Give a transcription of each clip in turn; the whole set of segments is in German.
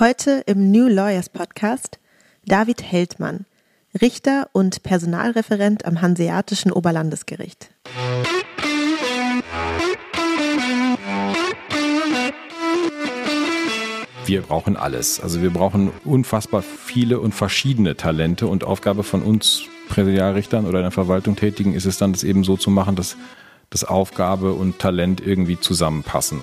Heute im New Lawyers Podcast David Heldmann, Richter und Personalreferent am Hanseatischen Oberlandesgericht. Wir brauchen alles. Also wir brauchen unfassbar viele und verschiedene Talente und Aufgabe von uns Präsidialrichtern oder in der Verwaltung tätigen ist es dann, das eben so zu machen, dass das Aufgabe und Talent irgendwie zusammenpassen.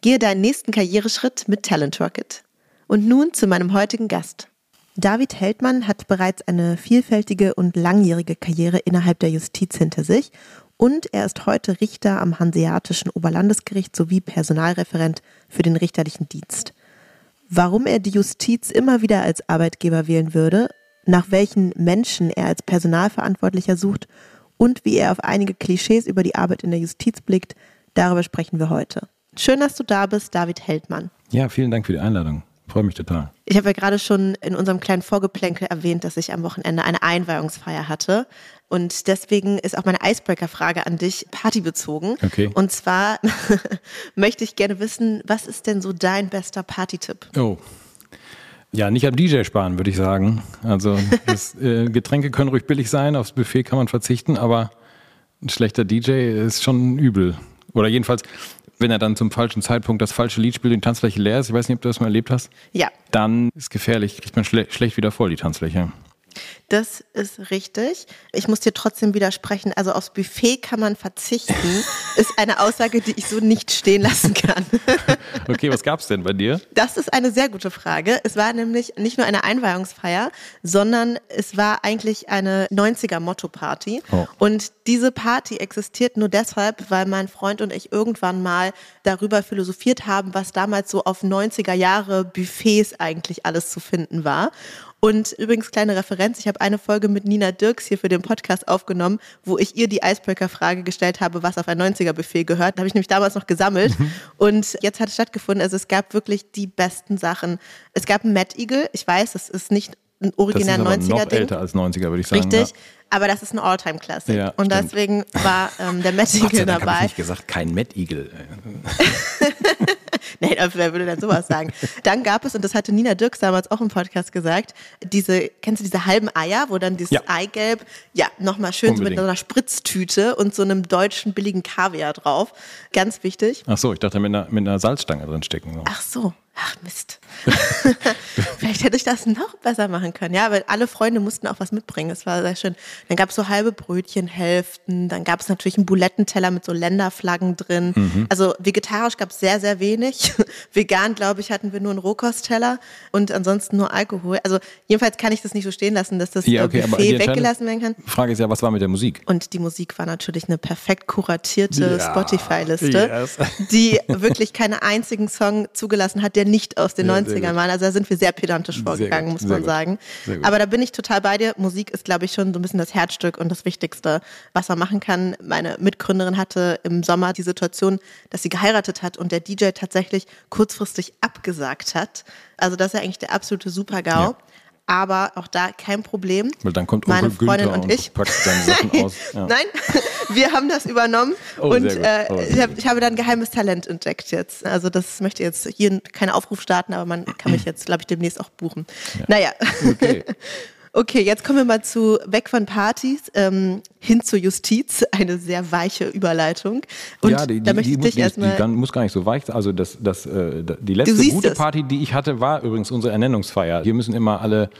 Gehe deinen nächsten Karriereschritt mit Talent Rocket. Und nun zu meinem heutigen Gast. David Heldmann hat bereits eine vielfältige und langjährige Karriere innerhalb der Justiz hinter sich und er ist heute Richter am Hanseatischen Oberlandesgericht sowie Personalreferent für den richterlichen Dienst. Warum er die Justiz immer wieder als Arbeitgeber wählen würde, nach welchen Menschen er als Personalverantwortlicher sucht und wie er auf einige Klischees über die Arbeit in der Justiz blickt, darüber sprechen wir heute. Schön, dass du da bist, David Heldmann. Ja, vielen Dank für die Einladung. Freue mich total. Ich habe ja gerade schon in unserem kleinen Vorgeplänkel erwähnt, dass ich am Wochenende eine Einweihungsfeier hatte. Und deswegen ist auch meine Icebreaker-Frage an dich partybezogen. Okay. Und zwar möchte ich gerne wissen, was ist denn so dein bester Partytipp? Oh. Ja, nicht am DJ sparen, würde ich sagen. Also das, äh, Getränke können ruhig billig sein, aufs Buffet kann man verzichten, aber ein schlechter DJ ist schon übel. Oder jedenfalls, wenn er dann zum falschen Zeitpunkt das falsche Lied spielt und die Tanzfläche leer ist, ich weiß nicht, ob du das mal erlebt hast. Ja. Dann ist gefährlich, kriegt man schle schlecht wieder voll, die Tanzfläche. Das ist richtig. Ich muss dir trotzdem widersprechen. Also aufs Buffet kann man verzichten, ist eine Aussage, die ich so nicht stehen lassen kann. okay, was gab es denn bei dir? Das ist eine sehr gute Frage. Es war nämlich nicht nur eine Einweihungsfeier, sondern es war eigentlich eine 90er-Motto-Party. Oh. Und diese Party existiert nur deshalb, weil mein Freund und ich irgendwann mal darüber philosophiert haben, was damals so auf 90er Jahre Buffets eigentlich alles zu finden war. Und übrigens kleine Referenz, ich habe eine Folge mit Nina Dirks hier für den Podcast aufgenommen, wo ich ihr die Icebreaker-Frage gestellt habe, was auf ein 90er-Buffet gehört. Da habe ich nämlich damals noch gesammelt. Mhm. Und jetzt hat es stattgefunden. Also es gab wirklich die besten Sachen. Es gab einen Mad Eagle. Ich weiß, das ist nicht ein originär 90er-Ding. noch älter als 90er, würde ich sagen. Richtig. Ja. Aber das ist ein Alltime-Classic. Ja, und stimmt. deswegen war ähm, der Mad Eagle dabei. Ich nicht gesagt, kein Mad Eagle. nee, wer würde denn sowas sagen? Dann gab es, und das hatte Nina Dirks damals auch im Podcast gesagt, diese, kennst du diese halben Eier, wo dann dieses ja. Eigelb, ja, nochmal schön so mit so einer Spritztüte und so einem deutschen billigen Kaviar drauf. Ganz wichtig. Ach so, ich dachte mit einer, mit einer Salzstange drin stecken. So. Ach so. Ach Mist. Vielleicht hätte ich das noch besser machen können. Ja, weil alle Freunde mussten auch was mitbringen. Es war sehr schön. Dann gab es so halbe Brötchenhälften. Dann gab es natürlich einen Bulettenteller mit so Länderflaggen drin. Mhm. Also vegetarisch gab es sehr, sehr wenig. Vegan, glaube ich, hatten wir nur einen Rohkostteller und ansonsten nur Alkohol. Also jedenfalls kann ich das nicht so stehen lassen, dass das ja, okay, Buffet weggelassen werden kann. Frage ist ja, was war mit der Musik? Und die Musik war natürlich eine perfekt kuratierte ja, Spotify-Liste, yes. die wirklich keinen einzigen Song zugelassen hat, der nicht aus den ja, 90ern waren. Also da sind wir sehr pedantisch vorgegangen, muss man sagen. Aber da bin ich total bei dir. Musik ist, glaube ich, schon so ein bisschen das Herzstück und das Wichtigste, was man machen kann. Meine Mitgründerin hatte im Sommer die Situation, dass sie geheiratet hat und der DJ tatsächlich kurzfristig abgesagt hat. Also das ist ja eigentlich der absolute Super-GAU. Ja aber auch da kein Problem. Weil dann kommt meine Freundin und, und ich. Packt seine Sachen aus. Ja. Nein, wir haben das übernommen oh, und äh, oh, ich, hab, ich, habe dann geheimes Talent entdeckt jetzt. Also das möchte jetzt hier keinen Aufruf starten, aber man kann mich jetzt, glaube ich, demnächst auch buchen. Ja. Naja. Okay. Okay, jetzt kommen wir mal zu weg von Partys ähm, hin zur Justiz. Eine sehr weiche Überleitung. Und ja, die, die, da möchte ich die, dich erstmal. Die muss gar nicht so weich sein. Also das, das, äh, die letzte gute es. Party, die ich hatte, war übrigens unsere Ernennungsfeier. Hier müssen immer alle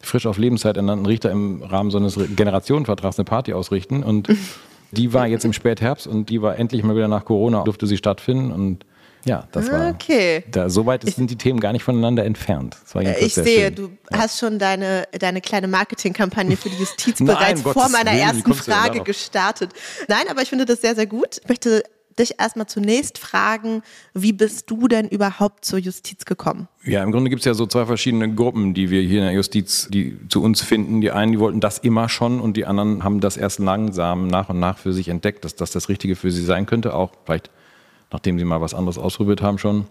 frisch auf Lebenszeit ernannten Richter im Rahmen so eines Generationenvertrags eine Party ausrichten. Und die war jetzt im Spätherbst und die war endlich mal wieder nach Corona, durfte sie stattfinden. Und ja, das war. Okay. Da, so weit sind die Themen gar nicht voneinander entfernt. ich sehe, schön. du ja. hast schon deine, deine kleine Marketingkampagne für die Justiz bereits vor meiner Willen, ersten Frage gestartet. Nein, aber ich finde das sehr, sehr gut. Ich möchte dich erstmal zunächst fragen, wie bist du denn überhaupt zur Justiz gekommen? Ja, im Grunde gibt es ja so zwei verschiedene Gruppen, die wir hier in der Justiz, die zu uns finden. Die einen, die wollten das immer schon und die anderen haben das erst langsam nach und nach für sich entdeckt, dass das das Richtige für sie sein könnte, auch vielleicht nachdem sie mal was anderes ausprobiert haben schon.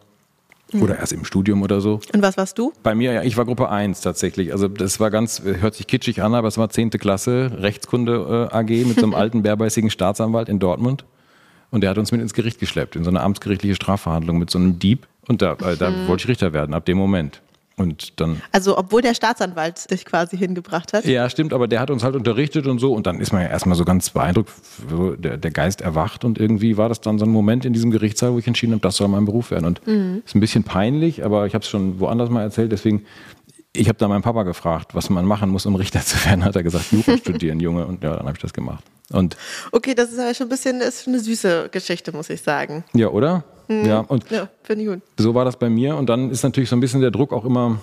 Oder erst im Studium oder so. Und was warst du? Bei mir, ja, ich war Gruppe 1 tatsächlich. Also das war ganz, hört sich kitschig an, aber es war 10. Klasse, Rechtskunde äh, AG mit so einem alten, bärbeißigen Staatsanwalt in Dortmund. Und der hat uns mit ins Gericht geschleppt, in so eine amtsgerichtliche Strafverhandlung mit so einem Dieb. Und da, äh, da mhm. wollte ich Richter werden, ab dem Moment. Und dann. Also, obwohl der Staatsanwalt dich quasi hingebracht hat? Ja, stimmt, aber der hat uns halt unterrichtet und so. Und dann ist man ja erstmal so ganz beeindruckt, der, der Geist erwacht. Und irgendwie war das dann so ein Moment in diesem Gerichtssaal, wo ich entschieden habe, das soll mein Beruf werden. Und mhm. ist ein bisschen peinlich, aber ich habe es schon woanders mal erzählt. Deswegen, ich habe da meinen Papa gefragt, was man machen muss, um Richter zu werden. Hat er gesagt, Jura studieren, Junge. Und ja, dann habe ich das gemacht. Und okay, das ist aber schon ein bisschen ist eine süße Geschichte, muss ich sagen. Ja, oder? Mhm. Ja, und ja, finde ich gut. So war das bei mir. Und dann ist natürlich so ein bisschen der Druck auch immer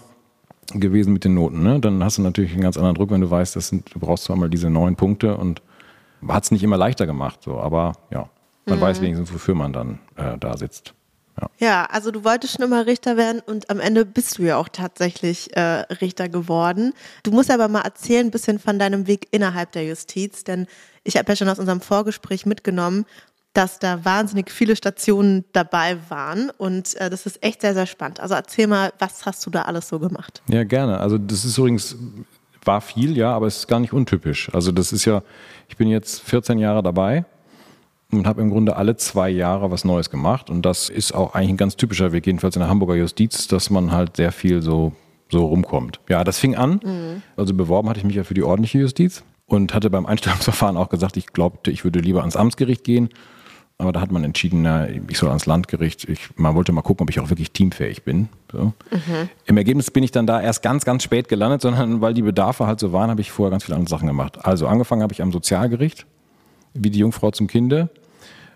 gewesen mit den Noten. Ne? Dann hast du natürlich einen ganz anderen Druck, wenn du weißt, das sind, du brauchst zwar mal diese neun Punkte und hat es nicht immer leichter gemacht. So. Aber ja, man mhm. weiß wenigstens, wofür man dann äh, da sitzt. Ja. ja. also du wolltest schon immer Richter werden und am Ende bist du ja auch tatsächlich äh, Richter geworden. Du musst aber mal erzählen ein bisschen von deinem Weg innerhalb der Justiz, denn ich habe ja schon aus unserem Vorgespräch mitgenommen, dass da wahnsinnig viele Stationen dabei waren und äh, das ist echt sehr, sehr spannend. Also erzähl mal, was hast du da alles so gemacht? Ja, gerne. Also das ist übrigens, war viel, ja, aber es ist gar nicht untypisch. Also das ist ja, ich bin jetzt 14 Jahre dabei und habe im Grunde alle zwei Jahre was Neues gemacht und das ist auch eigentlich ein ganz typischer Weg, jedenfalls in der Hamburger Justiz, dass man halt sehr viel so, so rumkommt. Ja, das fing an, mhm. also beworben hatte ich mich ja für die ordentliche Justiz und hatte beim Einstellungsverfahren auch gesagt, ich glaubte, ich würde lieber ans Amtsgericht gehen. Aber da hat man entschieden, na, ich soll ans Landgericht. Ich, man wollte mal gucken, ob ich auch wirklich teamfähig bin. So. Mhm. Im Ergebnis bin ich dann da erst ganz, ganz spät gelandet, sondern weil die Bedarfe halt so waren, habe ich vorher ganz viele andere Sachen gemacht. Also angefangen habe ich am Sozialgericht, wie die Jungfrau zum Kinde.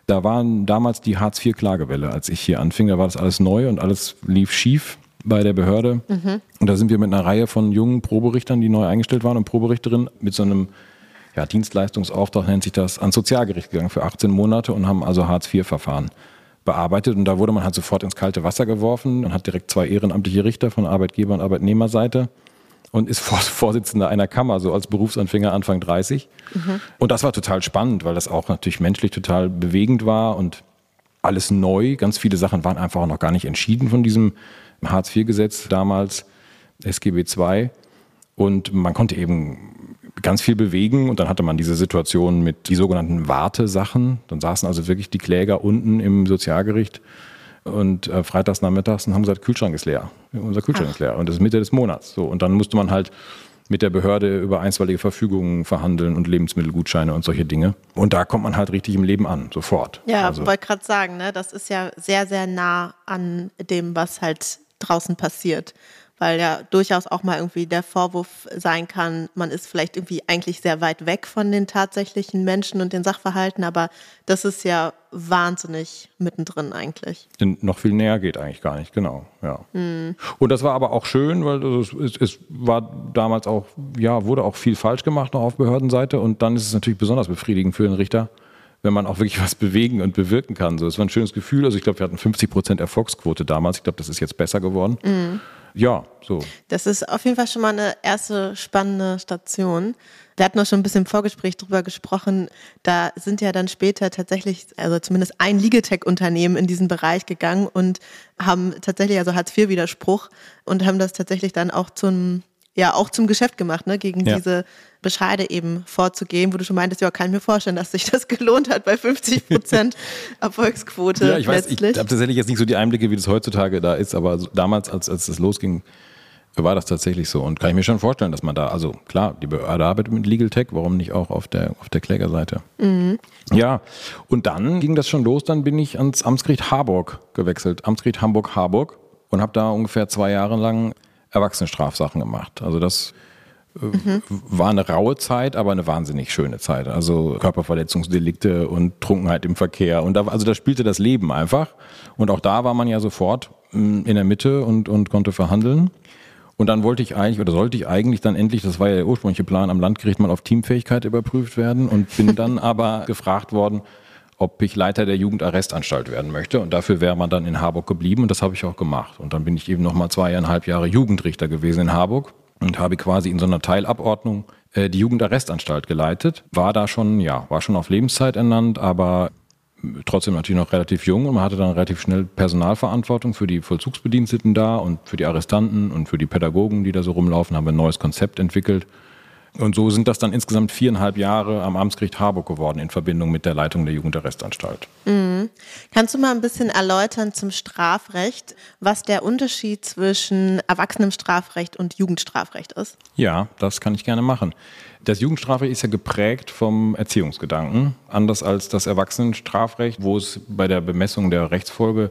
Da waren damals die Hartz-IV-Klagewelle, als ich hier anfing. Da war das alles neu und alles lief schief bei der Behörde. Mhm. Und da sind wir mit einer Reihe von jungen Proberichtern, die neu eingestellt waren und Proberichterinnen, mit so einem ja, Dienstleistungsauftrag nennt sich das, ans Sozialgericht gegangen für 18 Monate und haben also Hartz-IV-Verfahren bearbeitet. Und da wurde man halt sofort ins kalte Wasser geworfen und hat direkt zwei ehrenamtliche Richter von Arbeitgeber- und Arbeitnehmerseite und ist Vorsitzender einer Kammer, so als Berufsanfänger Anfang 30. Mhm. Und das war total spannend, weil das auch natürlich menschlich total bewegend war und alles neu. Ganz viele Sachen waren einfach auch noch gar nicht entschieden von diesem Hartz-IV-Gesetz damals, SGB II. Und man konnte eben ganz viel bewegen und dann hatte man diese Situation mit die sogenannten Wartesachen. Dann saßen also wirklich die Kläger unten im Sozialgericht und äh, freitags nachmittags und haben gesagt, Kühlschrank ist leer. Unser Kühlschrank Ach. ist leer und das ist Mitte des Monats. So, und dann musste man halt mit der Behörde über einstweilige Verfügungen verhandeln und Lebensmittelgutscheine und solche Dinge. Und da kommt man halt richtig im Leben an, sofort. Ja, also, wollte gerade sagen, ne, das ist ja sehr, sehr nah an dem, was halt draußen passiert. Weil ja durchaus auch mal irgendwie der Vorwurf sein kann, man ist vielleicht irgendwie eigentlich sehr weit weg von den tatsächlichen Menschen und den Sachverhalten, aber das ist ja wahnsinnig mittendrin eigentlich. Denn noch viel näher geht eigentlich gar nicht, genau. Ja. Mhm. Und das war aber auch schön, weil es, es, es, war damals auch, ja, wurde auch viel falsch gemacht noch auf Behördenseite und dann ist es natürlich besonders befriedigend für den Richter, wenn man auch wirklich was bewegen und bewirken kann. So, es war ein schönes Gefühl. Also ich glaube, wir hatten 50 Prozent Erfolgsquote damals. Ich glaube, das ist jetzt besser geworden. Mhm. Ja, so. Das ist auf jeden Fall schon mal eine erste spannende Station. Wir hatten auch schon ein bisschen im Vorgespräch drüber gesprochen. Da sind ja dann später tatsächlich, also zumindest ein Legatech-Unternehmen in diesen Bereich gegangen und haben tatsächlich, also Hartz-IV-Widerspruch und haben das tatsächlich dann auch zum ja auch zum Geschäft gemacht, ne, gegen ja. diese Bescheide eben vorzugehen, wo du schon meintest, ja, kann ich mir vorstellen, dass sich das gelohnt hat bei 50 Prozent Erfolgsquote. Ja, ich weiß, letztlich. ich habe tatsächlich jetzt nicht so die Einblicke, wie das heutzutage da ist, aber damals, als, als das losging, war das tatsächlich so. Und kann ich mir schon vorstellen, dass man da, also klar, die Behörde arbeitet mit Legal Tech, warum nicht auch auf der, auf der Klägerseite? Mhm. Ja, und dann ging das schon los, dann bin ich ans Amtsgericht Harburg gewechselt, Amtsgericht Hamburg-Harburg und habe da ungefähr zwei Jahre lang Erwachsenenstrafsachen gemacht. Also das mhm. war eine raue Zeit, aber eine wahnsinnig schöne Zeit. Also Körperverletzungsdelikte und Trunkenheit im Verkehr. Und da, also da spielte das Leben einfach. Und auch da war man ja sofort mm, in der Mitte und, und konnte verhandeln. Und dann wollte ich eigentlich oder sollte ich eigentlich dann endlich, das war ja der ursprüngliche Plan, am Landgericht mal auf Teamfähigkeit überprüft werden und bin dann aber gefragt worden, ob ich Leiter der Jugendarrestanstalt werden möchte. Und dafür wäre man dann in Harburg geblieben und das habe ich auch gemacht. Und dann bin ich eben nochmal zweieinhalb Jahre Jugendrichter gewesen in Harburg und habe quasi in so einer Teilabordnung äh, die Jugendarrestanstalt geleitet. War da schon, ja, war schon auf Lebenszeit ernannt, aber trotzdem natürlich noch relativ jung und man hatte dann relativ schnell Personalverantwortung für die Vollzugsbediensteten da und für die Arrestanten und für die Pädagogen, die da so rumlaufen, haben ein neues Konzept entwickelt und so sind das dann insgesamt viereinhalb Jahre am Amtsgericht Harburg geworden in Verbindung mit der Leitung der Jugendarrestanstalt. Mhm. Kannst du mal ein bisschen erläutern zum Strafrecht, was der Unterschied zwischen Erwachsenenstrafrecht und Jugendstrafrecht ist? Ja, das kann ich gerne machen. Das Jugendstrafrecht ist ja geprägt vom Erziehungsgedanken, anders als das Erwachsenenstrafrecht, wo es bei der Bemessung der Rechtsfolge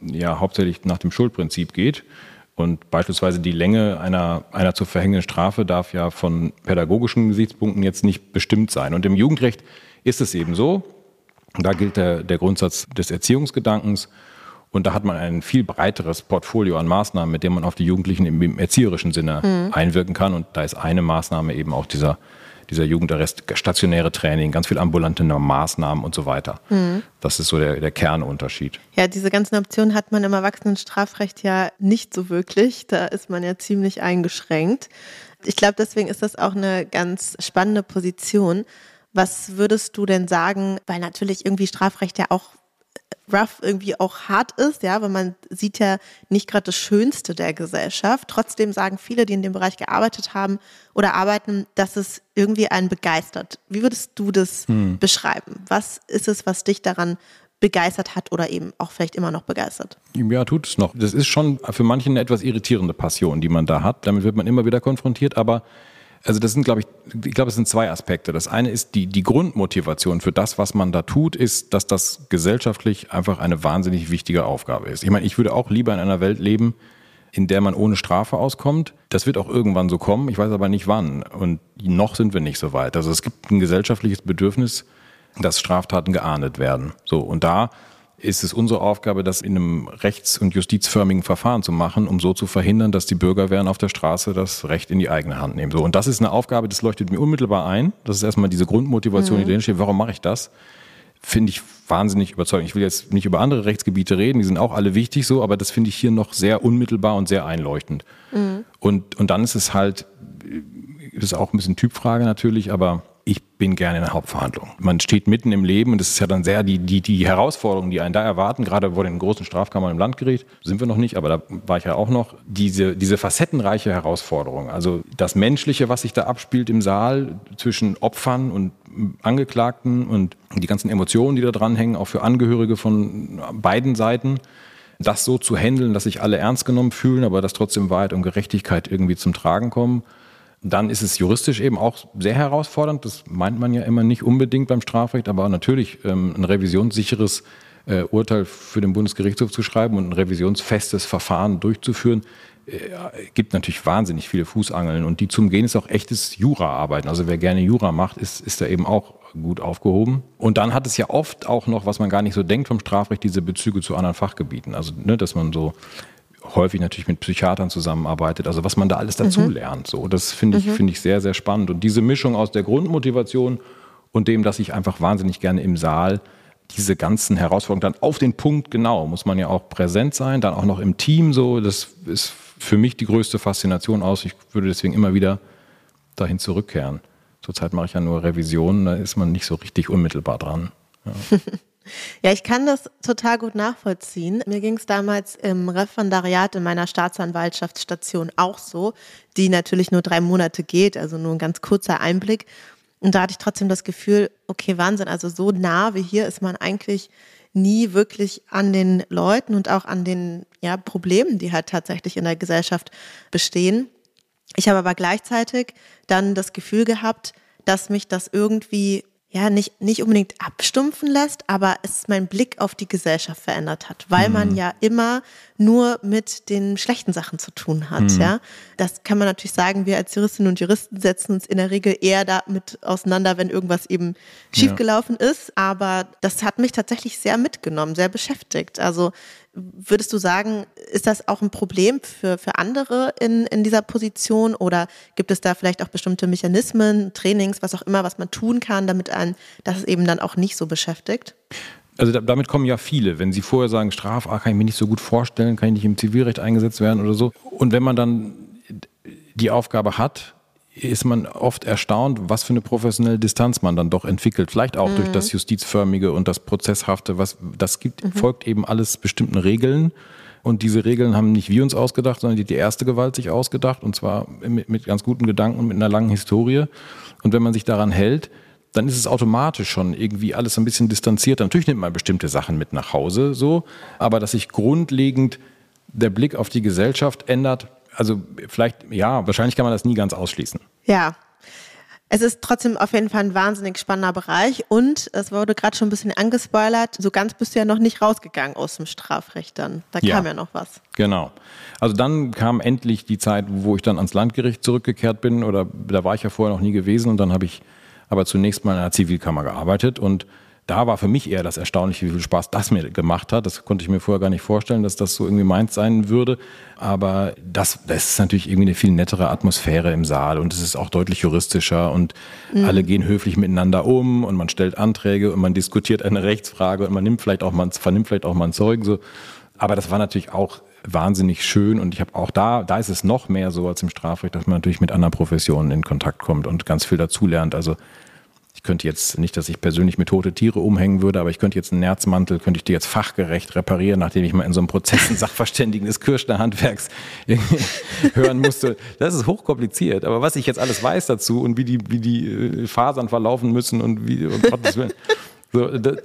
ja hauptsächlich nach dem Schuldprinzip geht. Und beispielsweise die Länge einer, einer zu verhängenden Strafe darf ja von pädagogischen Gesichtspunkten jetzt nicht bestimmt sein. Und im Jugendrecht ist es eben so. Da gilt der, der Grundsatz des Erziehungsgedankens. Und da hat man ein viel breiteres Portfolio an Maßnahmen, mit dem man auf die Jugendlichen im, erzieherischen Sinne mhm. einwirken kann. Und da ist eine Maßnahme eben auch dieser dieser Jugendarrest, stationäre Training, ganz viel ambulante Maßnahmen und so weiter. Mhm. Das ist so der, der Kernunterschied. Ja, diese ganzen Optionen hat man im Erwachsenenstrafrecht ja nicht so wirklich. Da ist man ja ziemlich eingeschränkt. Ich glaube, deswegen ist das auch eine ganz spannende Position. Was würdest du denn sagen, weil natürlich irgendwie Strafrecht ja auch rough irgendwie auch hart ist, ja, weil man sieht ja nicht gerade das Schönste der Gesellschaft. Trotzdem sagen viele, die in dem Bereich gearbeitet haben oder arbeiten, dass es irgendwie einen begeistert. Wie würdest du das hm. beschreiben? Was ist es, was dich daran begeistert hat oder eben auch vielleicht immer noch begeistert? Ja, tut es noch. Das ist schon für manche eine etwas irritierende Passion, die man da hat. Damit wird man immer wieder konfrontiert, aber also das sind, glaube ich, ich glaube, es sind zwei Aspekte. Das eine ist die, die Grundmotivation für das, was man da tut, ist, dass das gesellschaftlich einfach eine wahnsinnig wichtige Aufgabe ist. Ich meine, ich würde auch lieber in einer Welt leben, in der man ohne Strafe auskommt. Das wird auch irgendwann so kommen. Ich weiß aber nicht wann. Und noch sind wir nicht so weit. Also es gibt ein gesellschaftliches Bedürfnis, dass Straftaten geahndet werden. So. Und da ist es unsere Aufgabe, das in einem rechts- und justizförmigen Verfahren zu machen, um so zu verhindern, dass die Bürgerwehren auf der Straße das Recht in die eigene Hand nehmen. So, und das ist eine Aufgabe, das leuchtet mir unmittelbar ein. Das ist erstmal diese Grundmotivation, mhm. die drin steht. Warum mache ich das? Finde ich wahnsinnig überzeugend. Ich will jetzt nicht über andere Rechtsgebiete reden, die sind auch alle wichtig so, aber das finde ich hier noch sehr unmittelbar und sehr einleuchtend. Mhm. Und, und dann ist es halt, das ist auch ein bisschen Typfrage natürlich, aber ich bin gerne in der Hauptverhandlung. Man steht mitten im Leben und das ist ja dann sehr die, die, die Herausforderungen, die einen da erwarten, gerade vor den großen Strafkammern im Landgericht, sind wir noch nicht, aber da war ich ja auch noch, diese, diese facettenreiche Herausforderung. Also das Menschliche, was sich da abspielt im Saal zwischen Opfern und Angeklagten und die ganzen Emotionen, die da dranhängen, auch für Angehörige von beiden Seiten das so zu handeln, dass sich alle ernst genommen fühlen, aber dass trotzdem Wahrheit und Gerechtigkeit irgendwie zum Tragen kommen. Dann ist es juristisch eben auch sehr herausfordernd. Das meint man ja immer nicht unbedingt beim Strafrecht, aber natürlich ähm, ein revisionssicheres äh, Urteil für den Bundesgerichtshof zu schreiben und ein revisionsfestes Verfahren durchzuführen, äh, gibt natürlich wahnsinnig viele Fußangeln und die zum Gehen ist auch echtes Jura-Arbeiten. Also wer gerne Jura macht, ist, ist da eben auch gut aufgehoben. Und dann hat es ja oft auch noch, was man gar nicht so denkt vom Strafrecht, diese Bezüge zu anderen Fachgebieten. Also, ne, dass man so häufig natürlich mit Psychiatern zusammenarbeitet, also was man da alles dazu mhm. lernt. So, das finde ich, mhm. finde ich sehr, sehr spannend. Und diese Mischung aus der Grundmotivation und dem, dass ich einfach wahnsinnig gerne im Saal diese ganzen Herausforderungen dann auf den Punkt genau, muss man ja auch präsent sein, dann auch noch im Team so, das ist für mich die größte Faszination aus. Ich würde deswegen immer wieder dahin zurückkehren. Zurzeit mache ich ja nur Revisionen, da ist man nicht so richtig unmittelbar dran. Ja. Ja, ich kann das total gut nachvollziehen. Mir ging es damals im Referendariat in meiner Staatsanwaltschaftsstation auch so, die natürlich nur drei Monate geht, also nur ein ganz kurzer Einblick. Und da hatte ich trotzdem das Gefühl, okay, Wahnsinn, also so nah wie hier ist man eigentlich nie wirklich an den Leuten und auch an den ja, Problemen, die halt tatsächlich in der Gesellschaft bestehen. Ich habe aber gleichzeitig dann das Gefühl gehabt, dass mich das irgendwie ja, nicht, nicht unbedingt abstumpfen lässt, aber es mein Blick auf die Gesellschaft verändert hat, weil mhm. man ja immer nur mit den schlechten Sachen zu tun hat, mhm. ja. Das kann man natürlich sagen, wir als Juristinnen und Juristen setzen uns in der Regel eher damit auseinander, wenn irgendwas eben schiefgelaufen ja. ist, aber das hat mich tatsächlich sehr mitgenommen, sehr beschäftigt. Also Würdest du sagen, ist das auch ein Problem für, für andere in, in dieser Position oder gibt es da vielleicht auch bestimmte Mechanismen, Trainings, was auch immer, was man tun kann, damit ein das eben dann auch nicht so beschäftigt? Also damit kommen ja viele. Wenn sie vorher sagen, Straf, ah, kann ich mir nicht so gut vorstellen, kann ich nicht im Zivilrecht eingesetzt werden oder so. Und wenn man dann die Aufgabe hat, ist man oft erstaunt, was für eine professionelle Distanz man dann doch entwickelt. Vielleicht auch mhm. durch das Justizförmige und das Prozesshafte, was das gibt, mhm. folgt eben alles bestimmten Regeln. Und diese Regeln haben nicht wir uns ausgedacht, sondern die, die erste Gewalt sich ausgedacht. Und zwar mit, mit ganz guten Gedanken und mit einer langen Historie. Und wenn man sich daran hält, dann ist es automatisch schon irgendwie alles ein bisschen distanziert. Natürlich nimmt man bestimmte Sachen mit nach Hause, so. Aber dass sich grundlegend der Blick auf die Gesellschaft ändert, also vielleicht, ja, wahrscheinlich kann man das nie ganz ausschließen. Ja. Es ist trotzdem auf jeden Fall ein wahnsinnig spannender Bereich und es wurde gerade schon ein bisschen angespoilert. So ganz bist du ja noch nicht rausgegangen aus dem Strafrecht dann. Da ja, kam ja noch was. Genau. Also dann kam endlich die Zeit, wo ich dann ans Landgericht zurückgekehrt bin oder da war ich ja vorher noch nie gewesen und dann habe ich aber zunächst mal in einer Zivilkammer gearbeitet und da war für mich eher das Erstaunliche, wie viel Spaß das mir gemacht hat. Das konnte ich mir vorher gar nicht vorstellen, dass das so irgendwie meins sein würde. Aber das, das ist natürlich irgendwie eine viel nettere Atmosphäre im Saal und es ist auch deutlich juristischer und mhm. alle gehen höflich miteinander um und man stellt Anträge und man diskutiert eine Rechtsfrage und man nimmt vielleicht auch mal, vernimmt vielleicht auch mal einen Zeugen. So. Aber das war natürlich auch wahnsinnig schön und ich habe auch da, da ist es noch mehr so als im Strafrecht, dass man natürlich mit anderen Professionen in Kontakt kommt und ganz viel dazulernt. Also ich könnte jetzt nicht, dass ich persönlich mit tote Tiere umhängen würde, aber ich könnte jetzt einen Nerzmantel, könnte ich dir jetzt fachgerecht reparieren, nachdem ich mal in so einem Prozess einen Sachverständigen des Kirschner Handwerks hören musste. Das ist hochkompliziert. Aber was ich jetzt alles weiß dazu und wie die, wie die äh, Fasern verlaufen müssen und wie, um Gottes Willen. So, das,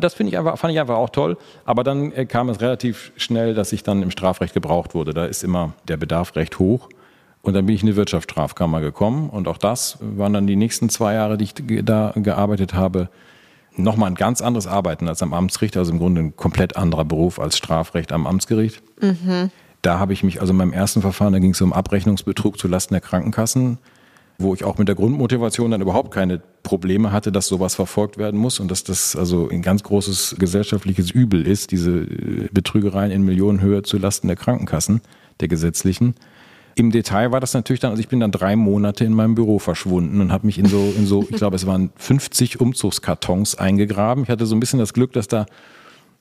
das finde ich einfach, fand ich einfach auch toll. Aber dann äh, kam es relativ schnell, dass ich dann im Strafrecht gebraucht wurde. Da ist immer der Bedarf recht hoch. Und dann bin ich in die Wirtschaftsstrafkammer gekommen. Und auch das waren dann die nächsten zwei Jahre, die ich da gearbeitet habe. Nochmal ein ganz anderes Arbeiten als am Amtsgericht, also im Grunde ein komplett anderer Beruf als Strafrecht am Amtsgericht. Mhm. Da habe ich mich, also in meinem ersten Verfahren, da ging es um Abrechnungsbetrug zulasten der Krankenkassen, wo ich auch mit der Grundmotivation dann überhaupt keine Probleme hatte, dass sowas verfolgt werden muss und dass das also ein ganz großes gesellschaftliches Übel ist, diese Betrügereien in Millionenhöhe zulasten der Krankenkassen, der gesetzlichen. Im Detail war das natürlich dann, also ich bin dann drei Monate in meinem Büro verschwunden und habe mich in so, in so, ich glaube, es waren 50 Umzugskartons eingegraben. Ich hatte so ein bisschen das Glück, dass da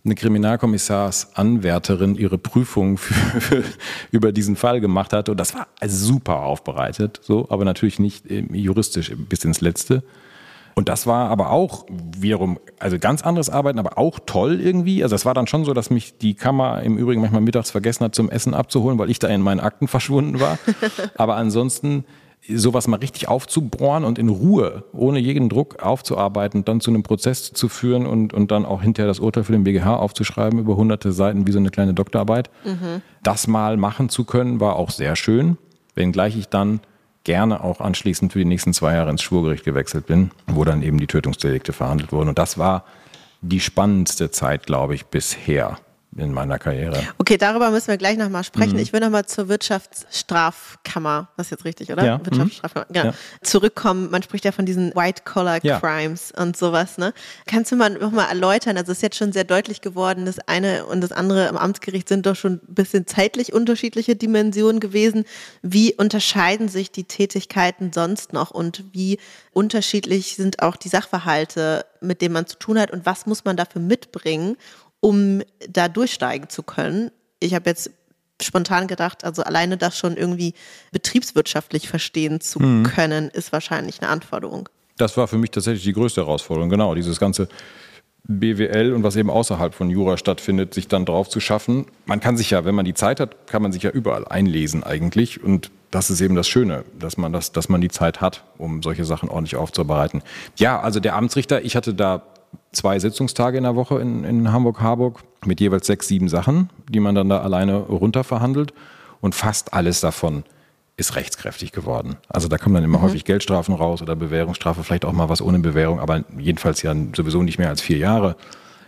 eine Kriminalkommissarsanwärterin ihre Prüfung für, über diesen Fall gemacht hat und das war super aufbereitet, so, aber natürlich nicht juristisch bis ins Letzte. Und das war aber auch wiederum, also ganz anderes Arbeiten, aber auch toll irgendwie. Also es war dann schon so, dass mich die Kammer im Übrigen manchmal mittags vergessen hat, zum Essen abzuholen, weil ich da in meinen Akten verschwunden war. aber ansonsten sowas mal richtig aufzubohren und in Ruhe, ohne jeden Druck aufzuarbeiten, dann zu einem Prozess zu führen und, und dann auch hinterher das Urteil für den BGH aufzuschreiben über hunderte Seiten wie so eine kleine Doktorarbeit. Mhm. Das mal machen zu können, war auch sehr schön, wenngleich ich dann gerne auch anschließend für die nächsten zwei Jahre ins Schwurgericht gewechselt bin, wo dann eben die Tötungsdelikte verhandelt wurden. Und das war die spannendste Zeit, glaube ich, bisher in meiner Karriere. Okay, darüber müssen wir gleich nochmal sprechen. Mhm. Ich will nochmal zur Wirtschaftsstrafkammer, das ist jetzt richtig, oder? Ja. Wirtschaftsstrafkammer, ja. ja. Zurückkommen. Man spricht ja von diesen White-Collar-Crimes ja. und sowas, ne? Kannst du mal nochmal erläutern? Also es ist jetzt schon sehr deutlich geworden, das eine und das andere am Amtsgericht sind doch schon ein bisschen zeitlich unterschiedliche Dimensionen gewesen. Wie unterscheiden sich die Tätigkeiten sonst noch und wie unterschiedlich sind auch die Sachverhalte, mit denen man zu tun hat und was muss man dafür mitbringen, um da durchsteigen zu können. Ich habe jetzt spontan gedacht, also alleine das schon irgendwie betriebswirtschaftlich verstehen zu mhm. können, ist wahrscheinlich eine Anforderung. Das war für mich tatsächlich die größte Herausforderung, genau, dieses ganze BWL und was eben außerhalb von Jura stattfindet, sich dann drauf zu schaffen. Man kann sich ja, wenn man die Zeit hat, kann man sich ja überall einlesen eigentlich und das ist eben das Schöne, dass man das, dass man die Zeit hat, um solche Sachen ordentlich aufzubereiten. Ja, also der Amtsrichter, ich hatte da zwei Sitzungstage in der Woche in, in Hamburg-Harburg mit jeweils sechs, sieben Sachen, die man dann da alleine runterverhandelt. Und fast alles davon ist rechtskräftig geworden. Also da kommen dann immer mhm. häufig Geldstrafen raus oder Bewährungsstrafe, vielleicht auch mal was ohne Bewährung, aber jedenfalls ja sowieso nicht mehr als vier Jahre.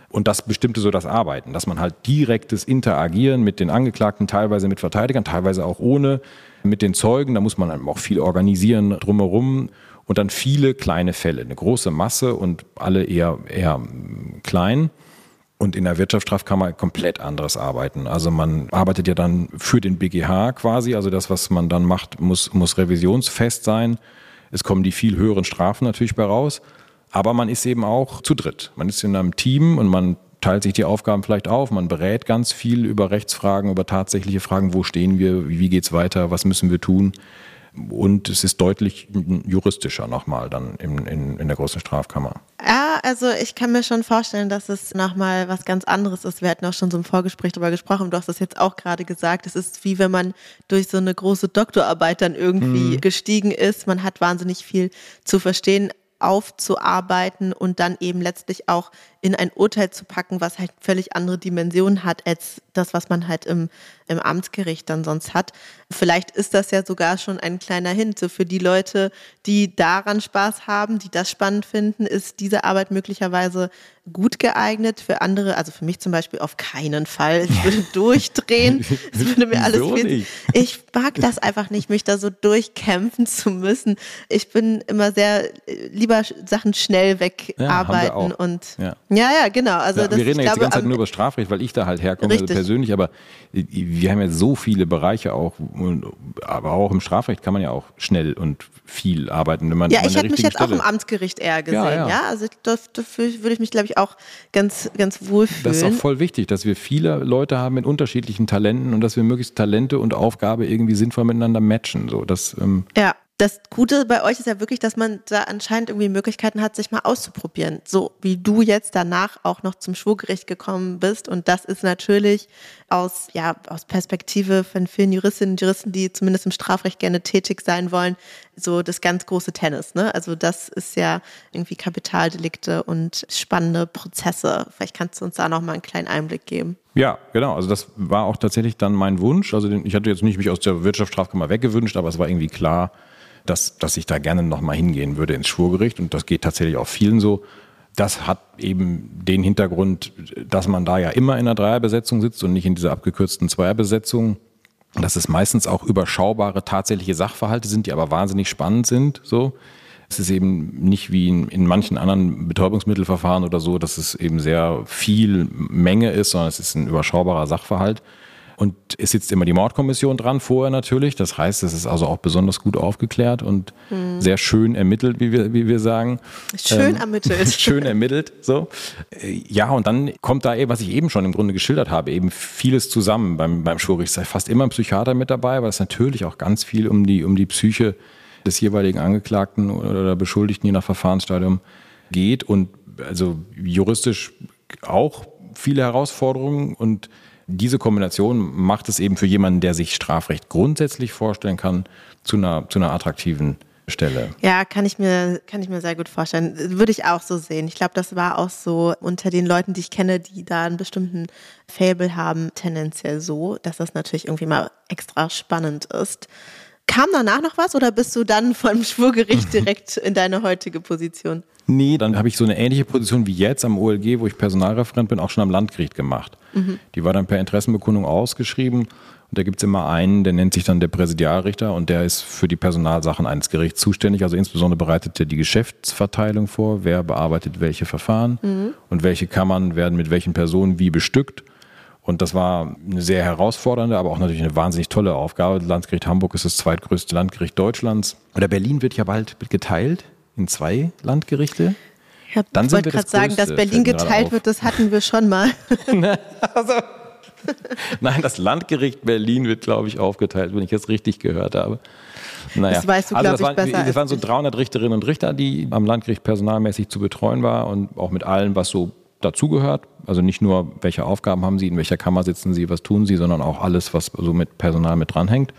Und das bestimmte so das Arbeiten, dass man halt direktes Interagieren mit den Angeklagten, teilweise mit Verteidigern, teilweise auch ohne, mit den Zeugen, da muss man auch viel organisieren drumherum und dann viele kleine Fälle, eine große Masse und alle eher, eher klein und in der Wirtschaftsstrafkammer komplett anderes Arbeiten. Also man arbeitet ja dann für den BGH quasi, also das, was man dann macht, muss, muss revisionsfest sein. Es kommen die viel höheren Strafen natürlich bei raus, aber man ist eben auch zu dritt. Man ist in einem Team und man teilt sich die Aufgaben vielleicht auf, man berät ganz viel über Rechtsfragen, über tatsächliche Fragen, wo stehen wir, wie geht's weiter, was müssen wir tun. Und es ist deutlich juristischer nochmal dann in, in, in der großen Strafkammer. Ja, also ich kann mir schon vorstellen, dass es nochmal was ganz anderes ist. Wir hatten auch schon so im Vorgespräch darüber gesprochen. Du hast das jetzt auch gerade gesagt. Es ist wie wenn man durch so eine große Doktorarbeit dann irgendwie mhm. gestiegen ist. Man hat wahnsinnig viel zu verstehen aufzuarbeiten und dann eben letztlich auch in ein Urteil zu packen, was halt völlig andere Dimensionen hat als das, was man halt im, im Amtsgericht dann sonst hat. Vielleicht ist das ja sogar schon ein kleiner Hint. So für die Leute, die daran Spaß haben, die das spannend finden, ist diese Arbeit möglicherweise gut geeignet. Für andere, also für mich zum Beispiel auf keinen Fall. Ich würde durchdrehen. Es würde mir alles viel. Ich mag das einfach nicht, mich da so durchkämpfen zu müssen. Ich bin immer sehr lieber Sachen schnell wegarbeiten ja, und ja. Ja, ja, genau. Also ja, das, wir reden ja jetzt glaube, die ganze Zeit nur über Strafrecht, weil ich da halt herkomme, also persönlich, aber wir haben ja so viele Bereiche auch, aber auch im Strafrecht kann man ja auch schnell und viel arbeiten. Wenn man, ja, ich hätte mich jetzt Stelle. auch im Amtsgericht eher gesehen, ja. ja. ja? Also dafür würde ich mich, glaube ich, auch ganz, ganz wohl fühlen. Das ist auch voll wichtig, dass wir viele Leute haben mit unterschiedlichen Talenten und dass wir möglichst Talente und Aufgabe irgendwie sinnvoll miteinander matchen. So, das, ähm ja das Gute bei euch ist ja wirklich, dass man da anscheinend irgendwie Möglichkeiten hat, sich mal auszuprobieren. So wie du jetzt danach auch noch zum Schwurgericht gekommen bist. Und das ist natürlich aus, ja, aus Perspektive von vielen Juristinnen und Juristen, die zumindest im Strafrecht gerne tätig sein wollen, so das ganz große Tennis. Ne? Also das ist ja irgendwie Kapitaldelikte und spannende Prozesse. Vielleicht kannst du uns da noch mal einen kleinen Einblick geben. Ja, genau. Also das war auch tatsächlich dann mein Wunsch. Also ich hatte jetzt nicht mich aus der Wirtschaftsstrafkammer weggewünscht, aber es war irgendwie klar, dass, dass ich da gerne nochmal hingehen würde ins Schwurgericht. Und das geht tatsächlich auch vielen so. Das hat eben den Hintergrund, dass man da ja immer in einer Dreierbesetzung sitzt und nicht in dieser abgekürzten Zweierbesetzung. Dass es meistens auch überschaubare tatsächliche Sachverhalte sind, die aber wahnsinnig spannend sind. So. Es ist eben nicht wie in, in, manchen anderen Betäubungsmittelverfahren oder so, dass es eben sehr viel Menge ist, sondern es ist ein überschaubarer Sachverhalt. Und es sitzt immer die Mordkommission dran, vorher natürlich. Das heißt, es ist also auch besonders gut aufgeklärt und mhm. sehr schön ermittelt, wie wir, wie wir sagen. Schön ähm, ermittelt. schön ermittelt, so. Äh, ja, und dann kommt da eben, was ich eben schon im Grunde geschildert habe, eben vieles zusammen beim, beim Schwurgericht. Es ist fast immer ein Psychiater mit dabei, weil es natürlich auch ganz viel um die, um die Psyche des jeweiligen Angeklagten oder Beschuldigten je nach Verfahrensstadium geht und also juristisch auch viele Herausforderungen und diese Kombination macht es eben für jemanden, der sich Strafrecht grundsätzlich vorstellen kann, zu einer, zu einer attraktiven Stelle. Ja, kann ich mir, kann ich mir sehr gut vorstellen. Würde ich auch so sehen. Ich glaube, das war auch so unter den Leuten, die ich kenne, die da einen bestimmten Fable haben, tendenziell so, dass das natürlich irgendwie mal extra spannend ist. Kam danach noch was oder bist du dann vom Schwurgericht direkt in deine heutige Position? Nee, dann habe ich so eine ähnliche Position wie jetzt am OLG, wo ich Personalreferent bin, auch schon am Landgericht gemacht. Mhm. Die war dann per Interessenbekundung ausgeschrieben. Und da gibt es immer einen, der nennt sich dann der Präsidialrichter und der ist für die Personalsachen eines Gerichts zuständig. Also insbesondere bereitet er die Geschäftsverteilung vor, wer bearbeitet welche Verfahren mhm. und welche Kammern werden mit welchen Personen wie bestückt. Und das war eine sehr herausfordernde, aber auch natürlich eine wahnsinnig tolle Aufgabe. Das Landgericht Hamburg ist das zweitgrößte Landgericht Deutschlands. Oder Berlin wird ja bald geteilt in zwei Landgerichte. Ja, Dann ich wollte gerade sagen, dass Berlin geteilt wird, das hatten wir schon mal. also, Nein, das Landgericht Berlin wird, glaube ich, aufgeteilt, wenn ich jetzt richtig gehört habe. Naja. Das weißt du, also glaube ich, waren, besser. Das waren so 300 Richterinnen und Richter, die am Landgericht personalmäßig zu betreuen waren und auch mit allem, was so dazugehört. Also nicht nur, welche Aufgaben haben sie, in welcher Kammer sitzen sie, was tun sie, sondern auch alles, was so mit Personal mit dranhängt.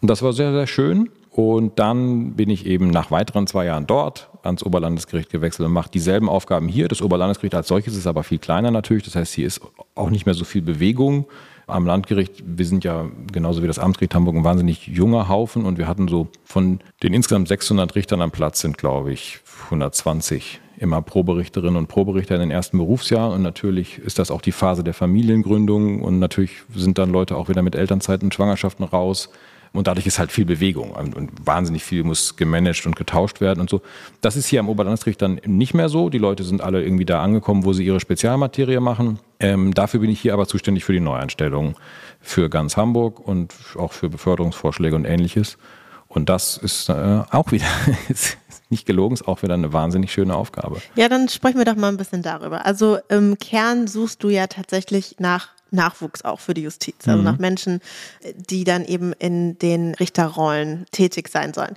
Und das war sehr, sehr schön. Und dann bin ich eben nach weiteren zwei Jahren dort ans Oberlandesgericht gewechselt und mache dieselben Aufgaben hier. Das Oberlandesgericht als solches ist aber viel kleiner natürlich. Das heißt, hier ist auch nicht mehr so viel Bewegung am Landgericht, wir sind ja genauso wie das Amtsgericht Hamburg ein wahnsinnig junger Haufen und wir hatten so von den insgesamt 600 Richtern am Platz sind, glaube ich, 120 immer Proberichterinnen und Proberichter in den ersten Berufsjahren und natürlich ist das auch die Phase der Familiengründung und natürlich sind dann Leute auch wieder mit Elternzeiten und Schwangerschaften raus. Und dadurch ist halt viel Bewegung und wahnsinnig viel muss gemanagt und getauscht werden und so. Das ist hier am Oberlandesgericht dann nicht mehr so. Die Leute sind alle irgendwie da angekommen, wo sie ihre Spezialmaterie machen. Ähm, dafür bin ich hier aber zuständig für die Neueinstellung für ganz Hamburg und auch für Beförderungsvorschläge und ähnliches. Und das ist äh, auch wieder, nicht gelogen, ist auch wieder eine wahnsinnig schöne Aufgabe. Ja, dann sprechen wir doch mal ein bisschen darüber. Also im Kern suchst du ja tatsächlich nach Nachwuchs auch für die Justiz, also mhm. nach Menschen, die dann eben in den Richterrollen tätig sein sollen.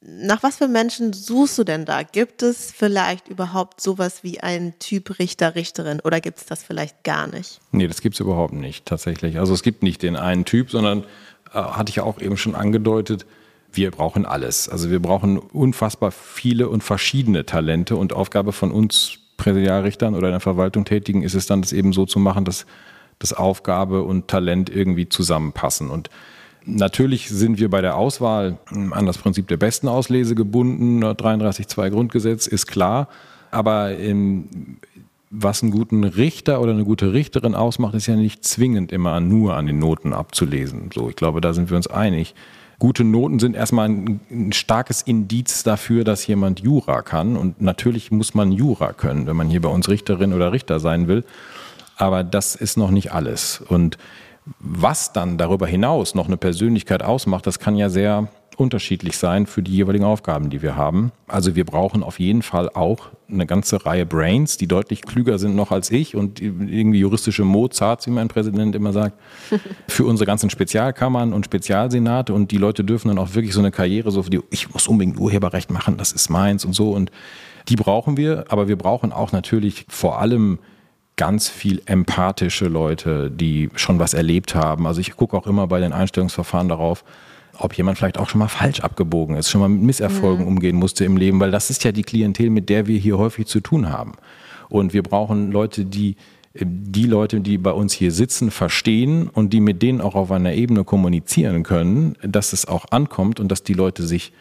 Nach was für Menschen suchst du denn da? Gibt es vielleicht überhaupt sowas wie einen Typ Richter, Richterin oder gibt es das vielleicht gar nicht? Nee, das gibt es überhaupt nicht tatsächlich. Also es gibt nicht den einen Typ, sondern äh, hatte ich ja auch eben schon angedeutet, wir brauchen alles. Also wir brauchen unfassbar viele und verschiedene Talente und Aufgabe von uns Präsidialrichtern oder in der Verwaltung tätigen ist es dann, das eben so zu machen, dass dass Aufgabe und Talent irgendwie zusammenpassen. Und natürlich sind wir bei der Auswahl an das Prinzip der besten Auslese gebunden. 33.2 Grundgesetz ist klar. Aber in, was einen guten Richter oder eine gute Richterin ausmacht, ist ja nicht zwingend immer nur an den Noten abzulesen. So, ich glaube, da sind wir uns einig. Gute Noten sind erstmal ein, ein, starkes Indiz dafür, dass jemand Jura kann. Und natürlich muss man Jura können, wenn man hier bei uns Richterin oder Richter sein will. Aber das ist noch nicht alles. Und was dann darüber hinaus noch eine Persönlichkeit ausmacht, das kann ja sehr unterschiedlich sein für die jeweiligen Aufgaben, die wir haben. Also wir brauchen auf jeden Fall auch eine ganze Reihe Brains, die deutlich klüger sind noch als ich und irgendwie juristische Mozarts, wie mein Präsident immer sagt, für unsere ganzen Spezialkammern und Spezialsenate. Und die Leute dürfen dann auch wirklich so eine Karriere, so die, ich muss unbedingt Urheberrecht machen, das ist meins und so. Und die brauchen wir, aber wir brauchen auch natürlich vor allem ganz viel empathische Leute, die schon was erlebt haben. Also ich gucke auch immer bei den Einstellungsverfahren darauf, ob jemand vielleicht auch schon mal falsch abgebogen ist, schon mal mit Misserfolgen mhm. umgehen musste im Leben, weil das ist ja die Klientel, mit der wir hier häufig zu tun haben. Und wir brauchen Leute, die die Leute, die bei uns hier sitzen, verstehen und die mit denen auch auf einer Ebene kommunizieren können, dass es auch ankommt und dass die Leute sich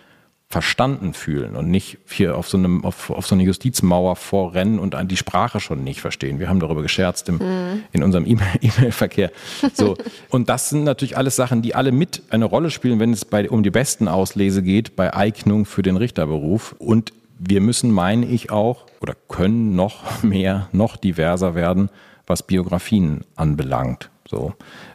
verstanden fühlen und nicht hier auf so, einem, auf, auf so eine Justizmauer vorrennen und die Sprache schon nicht verstehen. Wir haben darüber gescherzt im, mhm. in unserem E-Mail-Verkehr. So. und das sind natürlich alles Sachen, die alle mit eine Rolle spielen, wenn es bei, um die besten Auslese geht, bei Eignung für den Richterberuf. Und wir müssen, meine ich auch, oder können noch mehr, noch diverser werden, was Biografien anbelangt. So.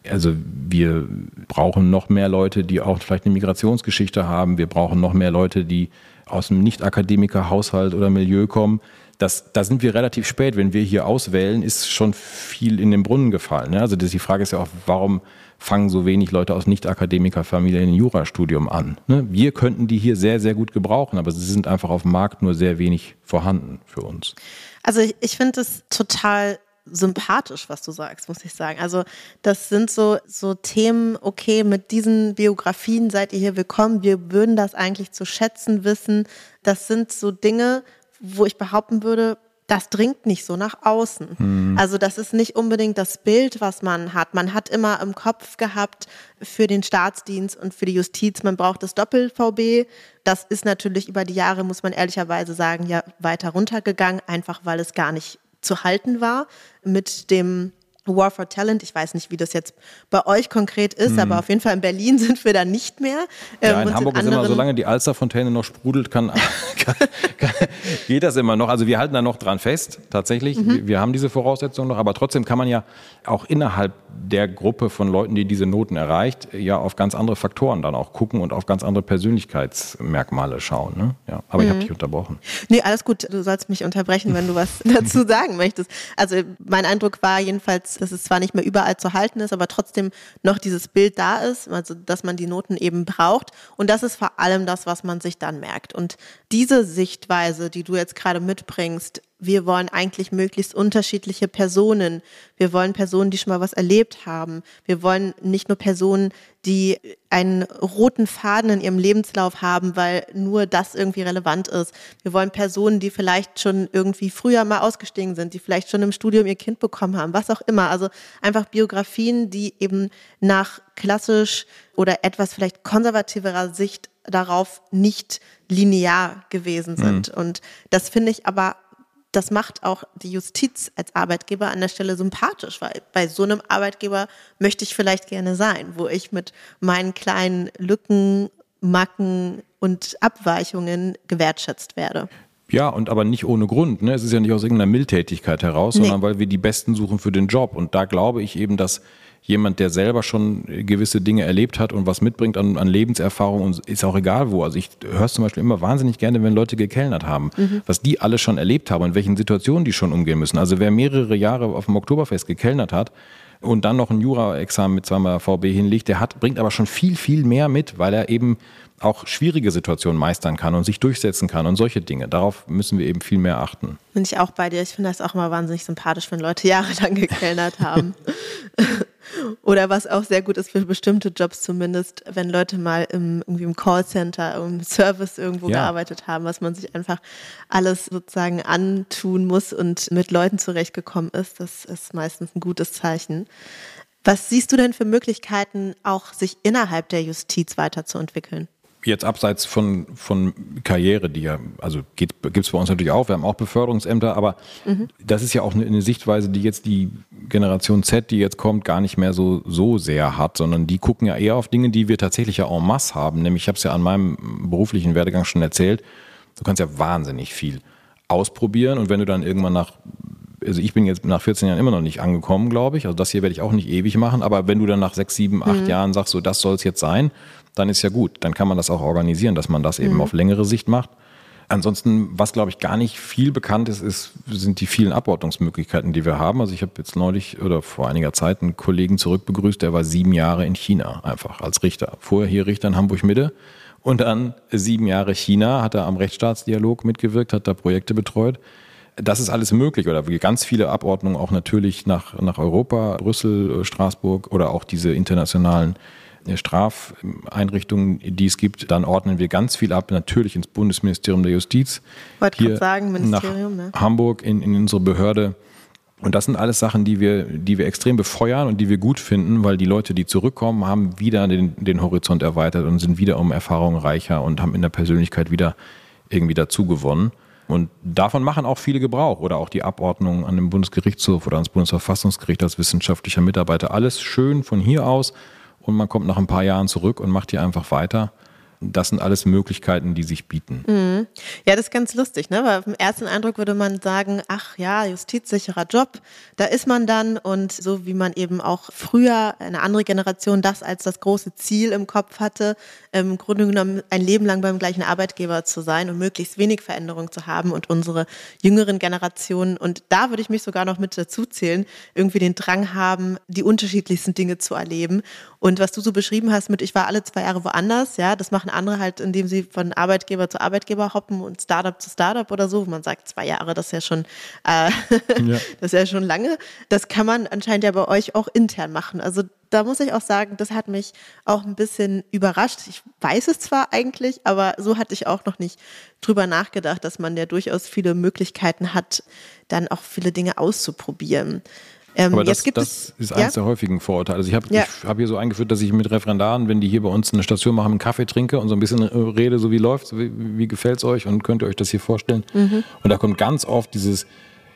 Also wir brauchen noch mehr Leute, die auch vielleicht eine Migrationsgeschichte haben. Wir brauchen noch mehr Leute, die aus einem Nicht-Akademiker-Haushalt oder Milieu kommen. Das, da sind wir relativ spät. Wenn wir hier auswählen, ist schon viel in den Brunnen gefallen. Also die Frage ist ja auch, warum fangen so wenig Leute aus Nicht-Akademiker-Familien ein Jurastudium an? Ne? Wir könnten die hier sehr, sehr gut gebrauchen, aber sie sind einfach auf dem Markt nur sehr wenig vorhanden für uns. Also ich, ich finde es total sympathisch, was du sagst, muss ich sagen. Also das sind so, so Themen, okay, mit diesen Biografien seid ihr hier willkommen. Wir würden das eigentlich zu schätzen wissen. Das sind so Dinge, wo ich behaupten würde, das dringt nicht so nach außen. Mhm. Also das ist nicht unbedingt das Bild, was man hat. Man hat immer im Kopf gehabt für den Staatsdienst und für die Justiz, man braucht das Doppel-VB. Das ist natürlich über die Jahre, muss man ehrlicherweise sagen, ja weiter runtergegangen, einfach weil es gar nicht zu halten war mit dem War for Talent. Ich weiß nicht, wie das jetzt bei euch konkret ist, mhm. aber auf jeden Fall in Berlin sind wir da nicht mehr. Ja, in ähm, Hamburg in ist immer, solange die Alsterfontäne noch sprudelt, kann, kann, kann, geht das immer noch. Also wir halten da noch dran fest, tatsächlich. Mhm. Wir, wir haben diese Voraussetzungen noch, aber trotzdem kann man ja auch innerhalb der Gruppe von Leuten, die diese Noten erreicht, ja auf ganz andere Faktoren dann auch gucken und auf ganz andere Persönlichkeitsmerkmale schauen. Ne? Ja, aber mhm. ich habe dich unterbrochen. Nee, alles gut. Du sollst mich unterbrechen, wenn du was dazu sagen möchtest. Also mein Eindruck war jedenfalls, dass es zwar nicht mehr überall zu halten ist, aber trotzdem noch dieses Bild da ist, also dass man die Noten eben braucht. Und das ist vor allem das, was man sich dann merkt. Und diese Sichtweise, die du jetzt gerade mitbringst, wir wollen eigentlich möglichst unterschiedliche Personen. Wir wollen Personen, die schon mal was erlebt haben. Wir wollen nicht nur Personen, die einen roten Faden in ihrem Lebenslauf haben, weil nur das irgendwie relevant ist. Wir wollen Personen, die vielleicht schon irgendwie früher mal ausgestiegen sind, die vielleicht schon im Studium ihr Kind bekommen haben, was auch immer. Also einfach Biografien, die eben nach klassisch oder etwas vielleicht konservativerer Sicht darauf nicht linear gewesen sind. Mhm. Und das finde ich aber das macht auch die Justiz als Arbeitgeber an der Stelle sympathisch, weil bei so einem Arbeitgeber möchte ich vielleicht gerne sein, wo ich mit meinen kleinen Lücken, Macken und Abweichungen gewertschätzt werde. Ja, und aber nicht ohne Grund. Ne? Es ist ja nicht aus irgendeiner Mildtätigkeit heraus, nee. sondern weil wir die Besten suchen für den Job. Und da glaube ich eben, dass jemand, der selber schon gewisse Dinge erlebt hat und was mitbringt an, an Lebenserfahrung und ist auch egal wo. Also ich höre es zum Beispiel immer wahnsinnig gerne, wenn Leute gekellnert haben, mhm. was die alle schon erlebt haben und in welchen Situationen die schon umgehen müssen. Also wer mehrere Jahre auf dem Oktoberfest gekellnert hat, und dann noch ein Jura-Examen mit zweimal VB hinlegt, der hat, bringt aber schon viel, viel mehr mit, weil er eben auch schwierige Situationen meistern kann und sich durchsetzen kann und solche Dinge. Darauf müssen wir eben viel mehr achten. Bin ich auch bei dir. Ich finde das auch immer wahnsinnig sympathisch, wenn Leute jahrelang gekellnert haben. Oder was auch sehr gut ist für bestimmte Jobs zumindest, wenn Leute mal im, irgendwie im Callcenter, im Service irgendwo ja. gearbeitet haben, was man sich einfach alles sozusagen antun muss und mit Leuten zurechtgekommen ist, das ist meistens ein gutes Zeichen. Was siehst du denn für Möglichkeiten, auch sich innerhalb der Justiz weiterzuentwickeln? Jetzt abseits von, von Karriere, die ja, also gibt es bei uns natürlich auch, wir haben auch Beförderungsämter, aber mhm. das ist ja auch eine, eine, Sichtweise, die jetzt die Generation Z, die jetzt kommt, gar nicht mehr so, so sehr hat, sondern die gucken ja eher auf Dinge, die wir tatsächlich ja en masse haben. Nämlich, ich habe es ja an meinem beruflichen Werdegang schon erzählt, du kannst ja wahnsinnig viel ausprobieren und wenn du dann irgendwann nach also ich bin jetzt nach 14 Jahren immer noch nicht angekommen, glaube ich. Also das hier werde ich auch nicht ewig machen, aber wenn du dann nach sechs, sieben, acht mhm. Jahren sagst, so das soll es jetzt sein, dann ist ja gut. Dann kann man das auch organisieren, dass man das eben mhm. auf längere Sicht macht. Ansonsten, was glaube ich gar nicht viel bekannt ist, ist, sind die vielen Abordnungsmöglichkeiten, die wir haben. Also ich habe jetzt neulich oder vor einiger Zeit einen Kollegen zurückbegrüßt, der war sieben Jahre in China einfach als Richter. Vorher hier Richter in Hamburg Mitte und dann sieben Jahre China, hat er am Rechtsstaatsdialog mitgewirkt, hat da Projekte betreut. Das ist alles möglich oder ganz viele Abordnungen auch natürlich nach, nach Europa, Brüssel, Straßburg oder auch diese internationalen Strafeinrichtungen, die es gibt, dann ordnen wir ganz viel ab, natürlich ins Bundesministerium der Justiz. Wollte gerade sagen, Ministerium, nach ne? Hamburg in, in unsere Behörde. Und das sind alles Sachen, die wir, die wir extrem befeuern und die wir gut finden, weil die Leute, die zurückkommen, haben wieder den, den Horizont erweitert und sind wieder um Erfahrungen reicher und haben in der Persönlichkeit wieder irgendwie dazu gewonnen. Und davon machen auch viele Gebrauch oder auch die Abordnung an den Bundesgerichtshof oder ans Bundesverfassungsgericht als wissenschaftlicher Mitarbeiter. Alles schön von hier aus und man kommt nach ein paar Jahren zurück und macht hier einfach weiter das sind alles Möglichkeiten, die sich bieten. Mhm. Ja, das ist ganz lustig, ne? Weil im ersten Eindruck würde man sagen, ach ja, justizsicherer Job, da ist man dann und so wie man eben auch früher eine andere Generation das als das große Ziel im Kopf hatte, im Grunde genommen ein Leben lang beim gleichen Arbeitgeber zu sein und möglichst wenig Veränderung zu haben und unsere jüngeren Generationen und da würde ich mich sogar noch mit dazu zählen, irgendwie den Drang haben, die unterschiedlichsten Dinge zu erleben und was du so beschrieben hast mit, ich war alle zwei Jahre woanders, ja, das machen andere halt, indem sie von Arbeitgeber zu Arbeitgeber hoppen und Startup zu Startup oder so. Man sagt zwei Jahre, das ist ja schon, äh, ja. das ist ja schon lange. Das kann man anscheinend ja bei euch auch intern machen. Also da muss ich auch sagen, das hat mich auch ein bisschen überrascht. Ich weiß es zwar eigentlich, aber so hatte ich auch noch nicht drüber nachgedacht, dass man ja durchaus viele Möglichkeiten hat, dann auch viele Dinge auszuprobieren. Ähm, Aber das, das ist eines ja? der häufigen Vorurteile. Also ich habe ja. hab hier so eingeführt, dass ich mit Referendaren, wenn die hier bei uns eine Station machen, einen Kaffee trinke und so ein bisschen äh, rede, so wie läuft, wie, wie gefällt es euch und könnt ihr euch das hier vorstellen. Mhm. Und da kommt ganz oft dieses,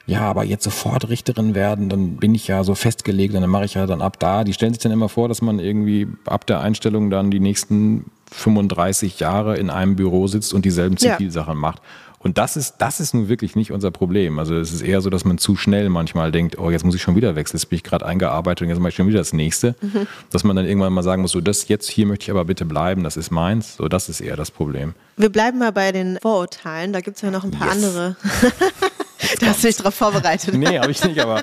ja, aber jetzt sofort Richterin werden, dann bin ich ja so festgelegt, dann mache ich ja dann ab da. Die stellen sich dann immer vor, dass man irgendwie ab der Einstellung dann die nächsten 35 Jahre in einem Büro sitzt und dieselben Zivilsachen ja. macht. Und das ist, das ist nun wirklich nicht unser Problem. Also es ist eher so, dass man zu schnell manchmal denkt, oh, jetzt muss ich schon wieder wechseln, jetzt bin ich gerade eingearbeitet und jetzt mache ich schon wieder das nächste. Mhm. Dass man dann irgendwann mal sagen muss, so das jetzt hier möchte ich aber bitte bleiben, das ist meins. So, das ist eher das Problem. Wir bleiben mal bei den Vorurteilen, da gibt es ja noch ein paar yes. andere. da hast du dich darauf vorbereitet. nee, habe ich nicht, aber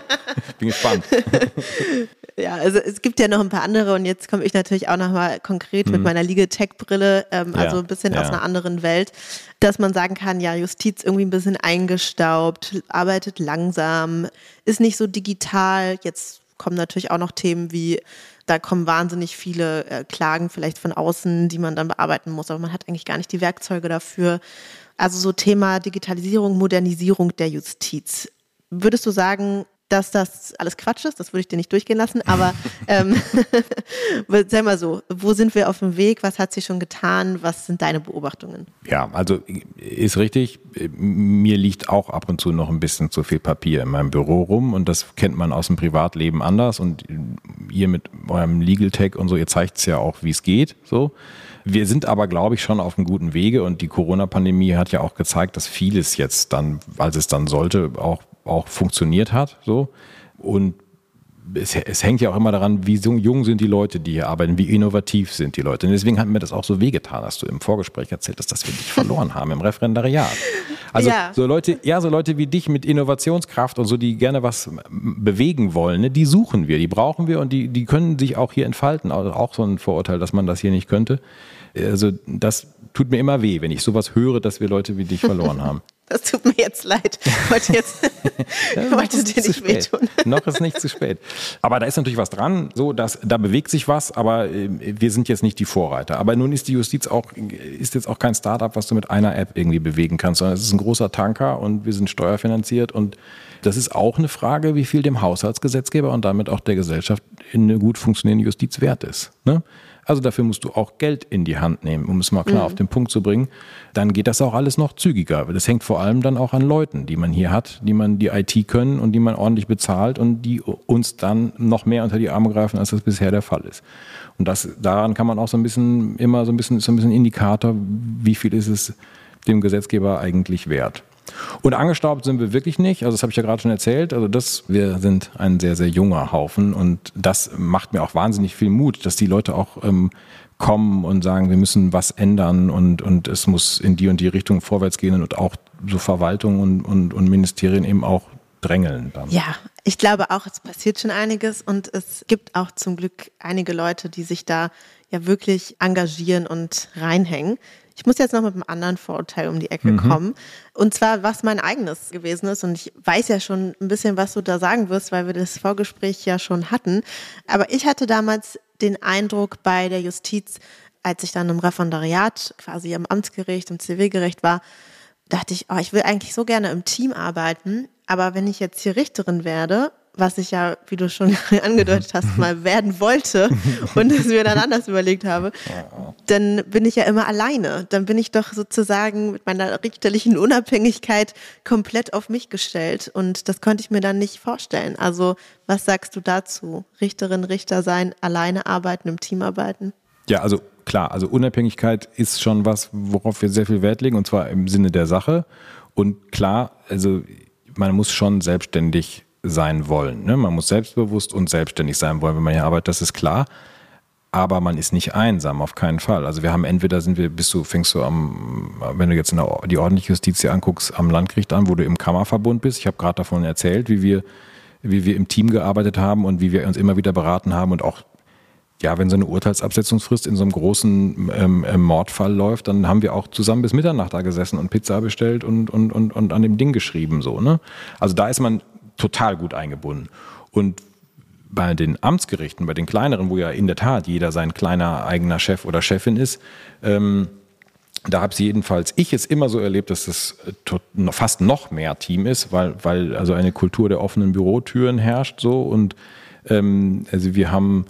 bin gespannt. Ja, also es gibt ja noch ein paar andere und jetzt komme ich natürlich auch nochmal konkret mit hm. meiner Legal-Tech-Brille, ähm, also ein bisschen ja. aus einer anderen Welt, dass man sagen kann, ja, Justiz irgendwie ein bisschen eingestaubt, arbeitet langsam, ist nicht so digital. Jetzt kommen natürlich auch noch Themen wie da kommen wahnsinnig viele äh, Klagen vielleicht von außen, die man dann bearbeiten muss, aber man hat eigentlich gar nicht die Werkzeuge dafür. Also so Thema Digitalisierung, Modernisierung der Justiz. Würdest du sagen, dass das alles Quatsch ist, das würde ich dir nicht durchgehen lassen, aber ähm, sag mal so, wo sind wir auf dem Weg, was hat sich schon getan, was sind deine Beobachtungen? Ja, also ist richtig, mir liegt auch ab und zu noch ein bisschen zu viel Papier in meinem Büro rum und das kennt man aus dem Privatleben anders und ihr mit eurem Legal Tech und so, ihr zeigt es ja auch, wie es geht, so. Wir sind aber, glaube ich, schon auf einem guten Wege und die Corona-Pandemie hat ja auch gezeigt, dass vieles jetzt dann, als es dann sollte, auch auch funktioniert hat. So. Und es, es, hängt ja auch immer daran, wie jung sind die Leute, die hier arbeiten, wie innovativ sind die Leute. Und deswegen hat mir das auch so wehgetan, dass du im Vorgespräch erzählt hast, dass wir dich verloren haben im Referendariat. Also ja. so Leute, ja, so Leute wie dich mit Innovationskraft und so, die gerne was bewegen wollen, ne, die suchen wir, die brauchen wir und die, die können sich auch hier entfalten. Also auch so ein Vorurteil, dass man das hier nicht könnte. Also das tut mir immer weh, wenn ich sowas höre, dass wir Leute wie dich verloren haben. Das tut mir jetzt leid. Ich wollte jetzt ja, wollte dir nicht wehtun. Noch ist nicht zu spät. Aber da ist natürlich was dran, so dass da bewegt sich was, aber äh, wir sind jetzt nicht die Vorreiter. Aber nun ist die Justiz auch ist jetzt auch kein Startup, was du mit einer App irgendwie bewegen kannst, sondern es ist ein großer Tanker und wir sind steuerfinanziert und das ist auch eine Frage, wie viel dem Haushaltsgesetzgeber und damit auch der Gesellschaft in eine gut funktionierende Justiz wert ist. Ne? Also dafür musst du auch Geld in die Hand nehmen, um es mal klar mhm. auf den Punkt zu bringen. Dann geht das auch alles noch zügiger. Das hängt vor allem dann auch an Leuten, die man hier hat, die man die IT können und die man ordentlich bezahlt und die uns dann noch mehr unter die Arme greifen, als das bisher der Fall ist. Und das, daran kann man auch so ein bisschen, immer so ein bisschen, so ein bisschen Indikator, wie viel ist es dem Gesetzgeber eigentlich wert. Und angestaubt sind wir wirklich nicht. Also das habe ich ja gerade schon erzählt. Also das, wir sind ein sehr, sehr junger Haufen und das macht mir auch wahnsinnig viel Mut, dass die Leute auch ähm, kommen und sagen, wir müssen was ändern und, und es muss in die und die Richtung vorwärts gehen und auch so Verwaltung und, und, und Ministerien eben auch drängeln. Dann. Ja, ich glaube auch, es passiert schon einiges und es gibt auch zum Glück einige Leute, die sich da ja wirklich engagieren und reinhängen. Ich muss jetzt noch mit einem anderen Vorurteil um die Ecke mhm. kommen. Und zwar, was mein eigenes gewesen ist. Und ich weiß ja schon ein bisschen, was du da sagen wirst, weil wir das Vorgespräch ja schon hatten. Aber ich hatte damals den Eindruck bei der Justiz, als ich dann im Referendariat quasi am Amtsgericht, im Zivilgericht war, dachte ich, oh, ich will eigentlich so gerne im Team arbeiten. Aber wenn ich jetzt hier Richterin werde was ich ja, wie du schon angedeutet hast, mal werden wollte und es mir dann anders überlegt habe, dann bin ich ja immer alleine. Dann bin ich doch sozusagen mit meiner richterlichen Unabhängigkeit komplett auf mich gestellt und das konnte ich mir dann nicht vorstellen. Also was sagst du dazu? Richterin, Richter sein, alleine arbeiten, im Team arbeiten? Ja, also klar, also Unabhängigkeit ist schon was, worauf wir sehr viel Wert legen und zwar im Sinne der Sache. Und klar, also man muss schon selbstständig sein wollen. Ne? Man muss selbstbewusst und selbstständig sein wollen, wenn man hier arbeitet, das ist klar. Aber man ist nicht einsam, auf keinen Fall. Also wir haben entweder sind wir, bist du, fängst du am, wenn du jetzt der, die ordentliche Justiz hier anguckst, am Landgericht an, wo du im Kammerverbund bist. Ich habe gerade davon erzählt, wie wir, wie wir im Team gearbeitet haben und wie wir uns immer wieder beraten haben und auch ja, wenn so eine Urteilsabsetzungsfrist in so einem großen ähm, ähm, Mordfall läuft, dann haben wir auch zusammen bis Mitternacht da gesessen und Pizza bestellt und, und, und, und an dem Ding geschrieben. So, ne? Also da ist man total gut eingebunden. Und bei den Amtsgerichten, bei den kleineren, wo ja in der Tat jeder sein kleiner eigener Chef oder Chefin ist, ähm, da habe ich jedenfalls ich es immer so erlebt, dass es äh, fast noch mehr Team ist, weil, weil also eine Kultur der offenen Bürotüren herrscht so und ähm, also wir haben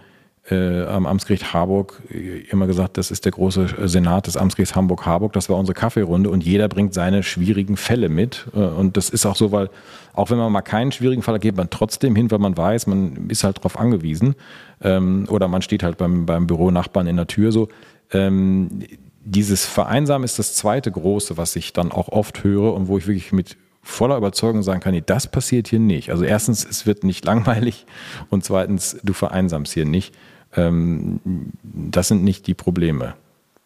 äh, am Amtsgericht Harburg äh, immer gesagt, das ist der große äh, Senat des Amtsgerichts Hamburg-Harburg. Das war unsere Kaffeerunde und jeder bringt seine schwierigen Fälle mit. Und das ist auch so, weil auch wenn man mal keinen schwierigen Fall hat, geht man trotzdem hin, weil man weiß, man ist halt darauf angewiesen. Ähm, oder man steht halt beim, beim Büro-Nachbarn in der Tür so. Ähm, dieses Vereinsamen ist das zweite große, was ich dann auch oft höre und wo ich wirklich mit voller Überzeugung sagen kann, nee, das passiert hier nicht. Also erstens, es wird nicht langweilig und zweitens, du vereinsamst hier nicht. Ähm, das sind nicht die Probleme.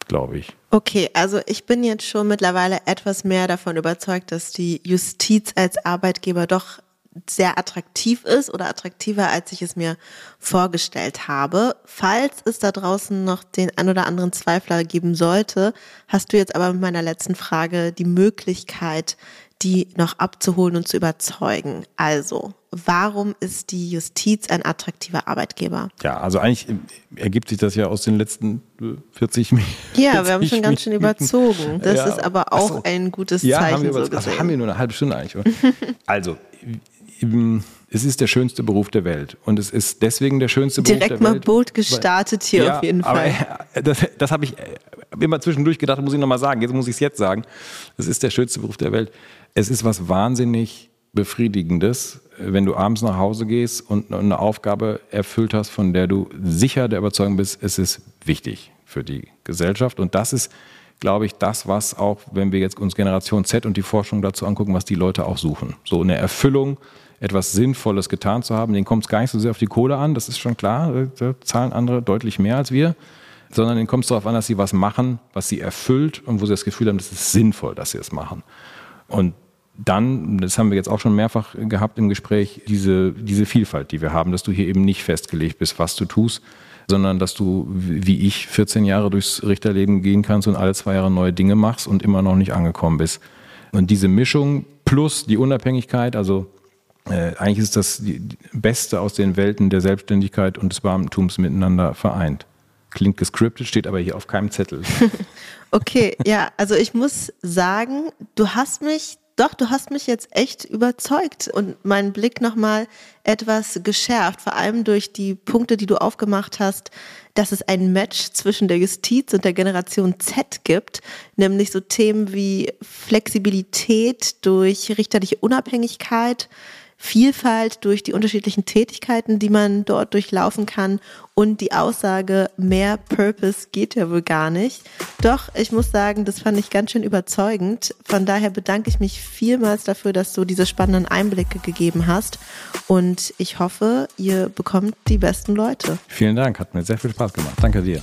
glaube ich. Okay, also ich bin jetzt schon mittlerweile etwas mehr davon überzeugt, dass die Justiz als Arbeitgeber doch sehr attraktiv ist oder attraktiver, als ich es mir vorgestellt habe. Falls es da draußen noch den ein oder anderen Zweifler geben sollte, hast du jetzt aber mit meiner letzten Frage die Möglichkeit, die noch abzuholen und zu überzeugen. Also, warum ist die Justiz ein attraktiver Arbeitgeber? Ja, also eigentlich ergibt sich das ja aus den letzten 40 Minuten. Ja, wir haben schon ganz schön überzogen. Das ja, ist aber auch so. ein gutes ja, Zeichen. Haben wir, so also haben wir nur eine halbe Stunde eigentlich. also, es ist der schönste Beruf der Welt. Und es ist deswegen der schönste Direkt Beruf der Welt. Direkt mal Boot gestartet hier ja, auf jeden Fall. Aber, das, das habe ich immer zwischendurch gedacht, muss ich nochmal sagen. Jetzt muss ich es jetzt sagen. Es ist der schönste Beruf der Welt. Es ist was wahnsinnig Befriedigendes, wenn du abends nach Hause gehst und eine Aufgabe erfüllt hast, von der du sicher der Überzeugung bist, es ist wichtig für die Gesellschaft. Und das ist, glaube ich, das, was auch, wenn wir jetzt uns Generation Z und die Forschung dazu angucken, was die Leute auch suchen. So eine Erfüllung, etwas Sinnvolles getan zu haben. Denen kommt es gar nicht so sehr auf die Kohle an, das ist schon klar. Da zahlen andere deutlich mehr als wir. Sondern denen kommt es darauf an, dass sie was machen, was sie erfüllt und wo sie das Gefühl haben, das ist sinnvoll, dass sie es machen. Und dann, das haben wir jetzt auch schon mehrfach gehabt im Gespräch, diese, diese Vielfalt, die wir haben, dass du hier eben nicht festgelegt bist, was du tust, sondern dass du, wie ich, 14 Jahre durchs Richterleben gehen kannst und alle zwei Jahre neue Dinge machst und immer noch nicht angekommen bist. Und diese Mischung plus die Unabhängigkeit, also äh, eigentlich ist das die, Beste aus den Welten der Selbstständigkeit und des Beamtentums miteinander vereint. Klingt gescriptet, steht aber hier auf keinem Zettel. okay, ja, also ich muss sagen, du hast mich doch, du hast mich jetzt echt überzeugt und meinen Blick nochmal etwas geschärft, vor allem durch die Punkte, die du aufgemacht hast, dass es ein Match zwischen der Justiz und der Generation Z gibt, nämlich so Themen wie Flexibilität durch richterliche Unabhängigkeit, Vielfalt durch die unterschiedlichen Tätigkeiten, die man dort durchlaufen kann und die Aussage, mehr Purpose geht ja wohl gar nicht. Doch, ich muss sagen, das fand ich ganz schön überzeugend. Von daher bedanke ich mich vielmals dafür, dass du diese spannenden Einblicke gegeben hast und ich hoffe, ihr bekommt die besten Leute. Vielen Dank, hat mir sehr viel Spaß gemacht. Danke dir.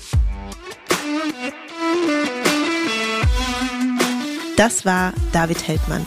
Das war David Heldmann.